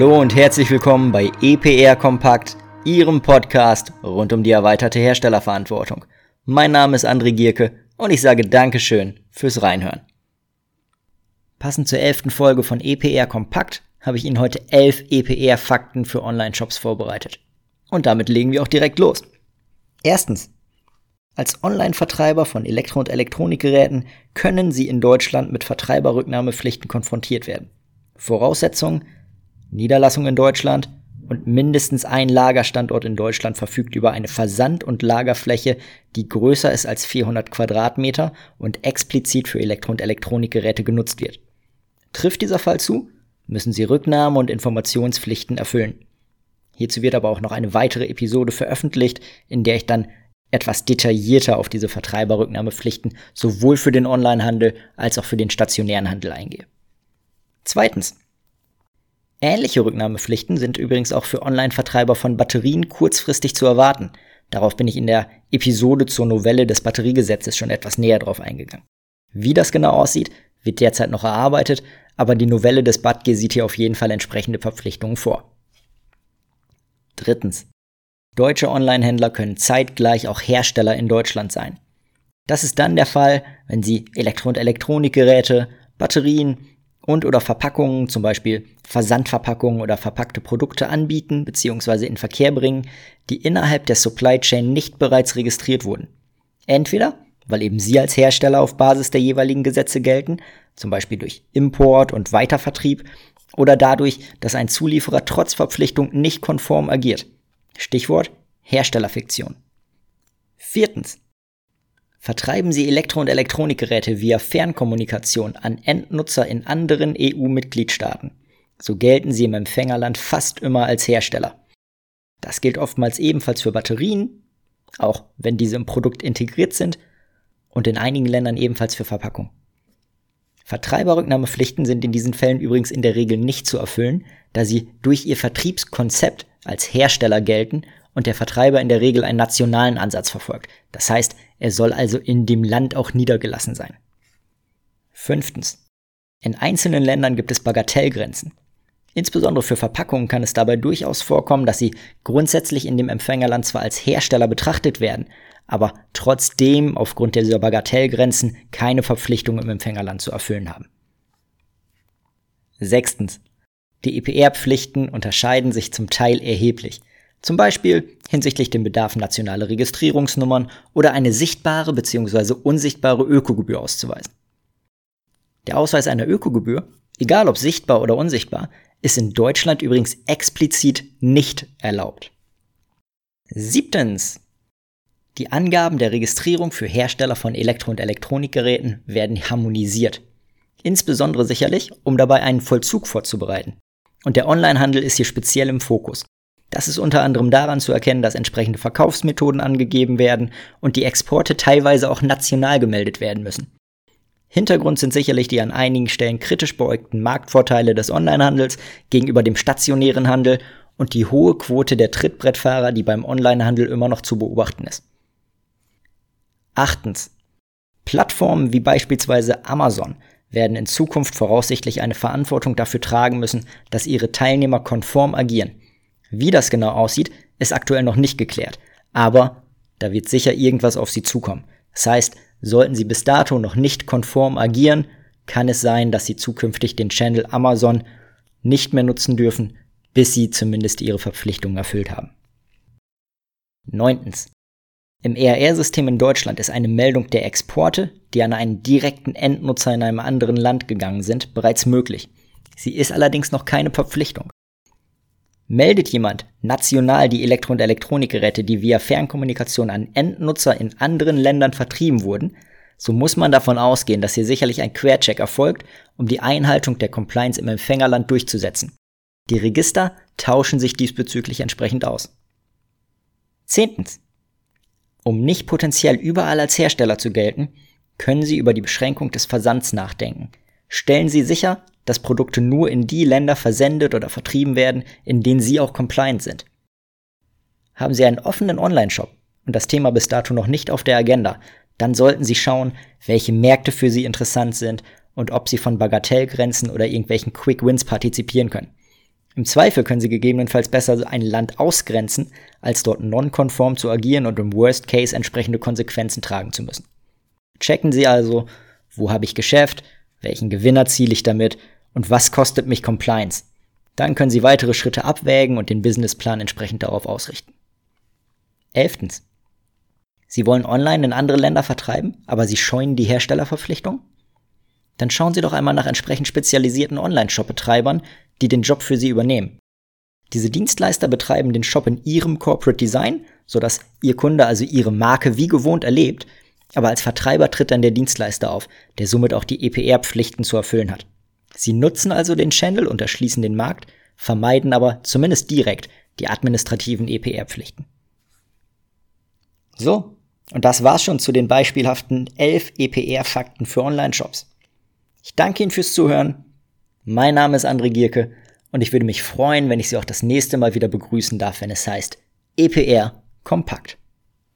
Hallo und herzlich willkommen bei EPR Kompakt, Ihrem Podcast rund um die erweiterte Herstellerverantwortung. Mein Name ist André Gierke und ich sage Dankeschön fürs Reinhören. Passend zur elften Folge von EPR Kompakt habe ich Ihnen heute elf EPR-Fakten für Online-Shops vorbereitet. Und damit legen wir auch direkt los. Erstens. Als Online-Vertreiber von Elektro- und Elektronikgeräten können Sie in Deutschland mit Vertreiberrücknahmepflichten konfrontiert werden. Voraussetzung, Niederlassung in Deutschland und mindestens ein Lagerstandort in Deutschland verfügt über eine Versand- und Lagerfläche, die größer ist als 400 Quadratmeter und explizit für Elektro- und Elektronikgeräte genutzt wird. Trifft dieser Fall zu, müssen Sie Rücknahme- und Informationspflichten erfüllen. Hierzu wird aber auch noch eine weitere Episode veröffentlicht, in der ich dann etwas detaillierter auf diese Vertreiberrücknahmepflichten sowohl für den Onlinehandel als auch für den stationären Handel eingehe. Zweitens. Ähnliche Rücknahmepflichten sind übrigens auch für Online-Vertreiber von Batterien kurzfristig zu erwarten. Darauf bin ich in der Episode zur Novelle des Batteriegesetzes schon etwas näher drauf eingegangen. Wie das genau aussieht, wird derzeit noch erarbeitet, aber die Novelle des BATG sieht hier auf jeden Fall entsprechende Verpflichtungen vor. Drittens. Deutsche Online-Händler können zeitgleich auch Hersteller in Deutschland sein. Das ist dann der Fall, wenn sie Elektro- und Elektronikgeräte, Batterien und oder Verpackungen, zum Beispiel Versandverpackungen oder verpackte Produkte anbieten bzw. in Verkehr bringen, die innerhalb der Supply Chain nicht bereits registriert wurden. Entweder weil eben sie als Hersteller auf Basis der jeweiligen Gesetze gelten, zum Beispiel durch Import und Weitervertrieb, oder dadurch, dass ein Zulieferer trotz Verpflichtung nicht konform agiert. Stichwort Herstellerfiktion. Viertens. Vertreiben Sie Elektro- und Elektronikgeräte via Fernkommunikation an Endnutzer in anderen EU-Mitgliedstaaten. So gelten sie im Empfängerland fast immer als Hersteller. Das gilt oftmals ebenfalls für Batterien, auch wenn diese im Produkt integriert sind, und in einigen Ländern ebenfalls für Verpackung. Vertreiberrücknahmepflichten sind in diesen Fällen übrigens in der Regel nicht zu erfüllen, da sie durch ihr Vertriebskonzept als Hersteller gelten und der Vertreiber in der Regel einen nationalen Ansatz verfolgt. Das heißt, er soll also in dem Land auch niedergelassen sein. Fünftens. In einzelnen Ländern gibt es Bagatellgrenzen. Insbesondere für Verpackungen kann es dabei durchaus vorkommen, dass sie grundsätzlich in dem Empfängerland zwar als Hersteller betrachtet werden, aber trotzdem aufgrund dieser Bagatellgrenzen keine Verpflichtung im Empfängerland zu erfüllen haben. Sechstens. Die EPR-Pflichten unterscheiden sich zum Teil erheblich. Zum Beispiel hinsichtlich dem Bedarf nationaler Registrierungsnummern oder eine sichtbare bzw. unsichtbare Ökogebühr auszuweisen. Der Ausweis einer Ökogebühr, egal ob sichtbar oder unsichtbar, ist in Deutschland übrigens explizit nicht erlaubt. Siebtens. Die Angaben der Registrierung für Hersteller von Elektro- und Elektronikgeräten werden harmonisiert. Insbesondere sicherlich, um dabei einen Vollzug vorzubereiten. Und der Onlinehandel ist hier speziell im Fokus. Das ist unter anderem daran zu erkennen, dass entsprechende Verkaufsmethoden angegeben werden und die Exporte teilweise auch national gemeldet werden müssen. Hintergrund sind sicherlich die an einigen Stellen kritisch beäugten Marktvorteile des Onlinehandels gegenüber dem stationären Handel und die hohe Quote der Trittbrettfahrer, die beim Onlinehandel immer noch zu beobachten ist. Achtens. Plattformen wie beispielsweise Amazon werden in Zukunft voraussichtlich eine Verantwortung dafür tragen müssen, dass ihre Teilnehmer konform agieren. Wie das genau aussieht, ist aktuell noch nicht geklärt, aber da wird sicher irgendwas auf sie zukommen. Das heißt, sollten sie bis dato noch nicht konform agieren, kann es sein, dass sie zukünftig den Channel Amazon nicht mehr nutzen dürfen, bis sie zumindest ihre Verpflichtungen erfüllt haben. Neuntens. Im ERR-System in Deutschland ist eine Meldung der Exporte, die an einen direkten Endnutzer in einem anderen Land gegangen sind, bereits möglich. Sie ist allerdings noch keine Verpflichtung. Meldet jemand national die Elektro- und Elektronikgeräte, die via Fernkommunikation an Endnutzer in anderen Ländern vertrieben wurden, so muss man davon ausgehen, dass hier sicherlich ein Quercheck erfolgt, um die Einhaltung der Compliance im Empfängerland durchzusetzen. Die Register tauschen sich diesbezüglich entsprechend aus. Zehntens. Um nicht potenziell überall als Hersteller zu gelten, können Sie über die Beschränkung des Versands nachdenken. Stellen Sie sicher, dass Produkte nur in die Länder versendet oder vertrieben werden, in denen Sie auch compliant sind. Haben Sie einen offenen Online-Shop und das Thema bis dato noch nicht auf der Agenda, dann sollten Sie schauen, welche Märkte für Sie interessant sind und ob Sie von Bagatellgrenzen oder irgendwelchen Quick Wins partizipieren können. Im Zweifel können Sie gegebenenfalls besser ein Land ausgrenzen, als dort nonkonform zu agieren und im Worst Case entsprechende Konsequenzen tragen zu müssen. Checken Sie also, wo habe ich Geschäft, welchen Gewinn erziele ich damit und was kostet mich Compliance. Dann können Sie weitere Schritte abwägen und den Businessplan entsprechend darauf ausrichten. Elftens. Sie wollen online in andere Länder vertreiben, aber Sie scheuen die Herstellerverpflichtung? Dann schauen Sie doch einmal nach entsprechend spezialisierten Online-Shop-Betreibern, die den Job für Sie übernehmen. Diese Dienstleister betreiben den Shop in ihrem Corporate Design, sodass Ihr Kunde also Ihre Marke wie gewohnt erlebt, aber als Vertreiber tritt dann der Dienstleister auf, der somit auch die EPR-Pflichten zu erfüllen hat. Sie nutzen also den Channel und erschließen den Markt, vermeiden aber zumindest direkt die administrativen EPR-Pflichten. So, und das war's schon zu den beispielhaften 11 EPR-Fakten für Online-Shops. Ich danke Ihnen fürs Zuhören mein Name ist André Gierke und ich würde mich freuen, wenn ich Sie auch das nächste Mal wieder begrüßen darf, wenn es heißt EPR Kompakt.